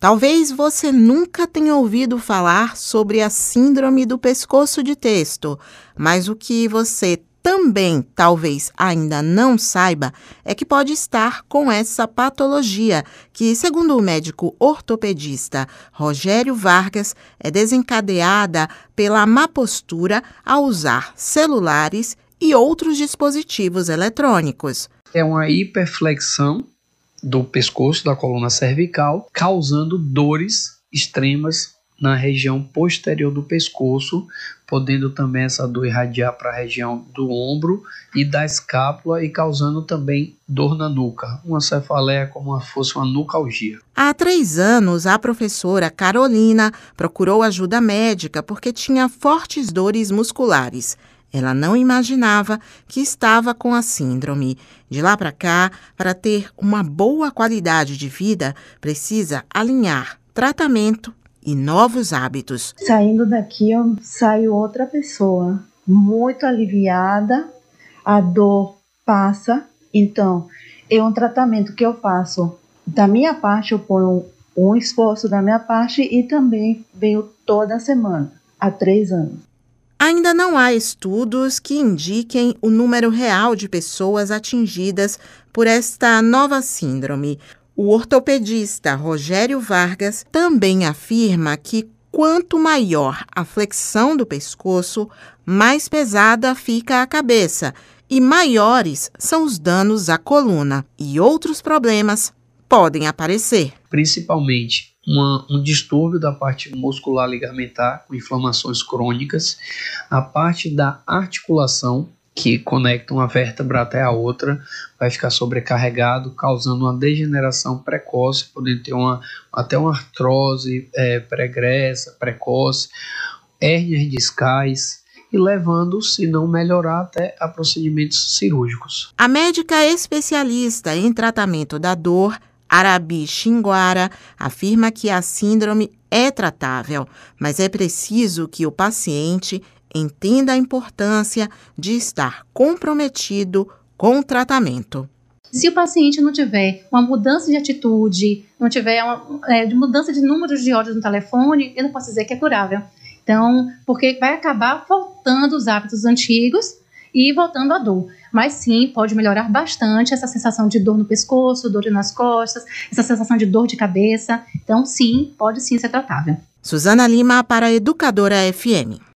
Talvez você nunca tenha ouvido falar sobre a síndrome do pescoço de texto, mas o que você também talvez ainda não saiba é que pode estar com essa patologia, que, segundo o médico ortopedista Rogério Vargas, é desencadeada pela má postura ao usar celulares e outros dispositivos eletrônicos. É uma hiperflexão do pescoço, da coluna cervical, causando dores extremas na região posterior do pescoço, podendo também essa dor irradiar para a região do ombro e da escápula e causando também dor na nuca, uma cefaleia como se fosse uma nucalgia. Há três anos, a professora Carolina procurou ajuda médica porque tinha fortes dores musculares. Ela não imaginava que estava com a síndrome. De lá para cá, para ter uma boa qualidade de vida, precisa alinhar tratamento e novos hábitos. Saindo daqui, eu saio outra pessoa, muito aliviada, a dor passa. Então, é um tratamento que eu faço. Da minha parte, eu ponho um esforço da minha parte e também venho toda semana, há três anos. Ainda não há estudos que indiquem o número real de pessoas atingidas por esta nova síndrome. O ortopedista Rogério Vargas também afirma que quanto maior a flexão do pescoço, mais pesada fica a cabeça e maiores são os danos à coluna e outros problemas podem aparecer. Principalmente uma, um distúrbio da parte muscular ligamentar, com inflamações crônicas, a parte da articulação, que conecta uma vértebra até a outra, vai ficar sobrecarregado, causando uma degeneração precoce, podendo ter uma, até uma artrose é, pregressa, precoce, hérnias discais, e levando, se não melhorar, até a procedimentos cirúrgicos. A médica especialista em tratamento da dor Arabi Xinguara afirma que a síndrome é tratável, mas é preciso que o paciente entenda a importância de estar comprometido com o tratamento. Se o paciente não tiver uma mudança de atitude, não tiver uma é, mudança de números de ódios no telefone, eu não posso dizer que é curável. Então, porque vai acabar voltando os hábitos antigos e voltando à dor. Mas sim, pode melhorar bastante essa sensação de dor no pescoço, dor nas costas, essa sensação de dor de cabeça. Então, sim, pode sim ser tratável. Suzana Lima para Educadora FM.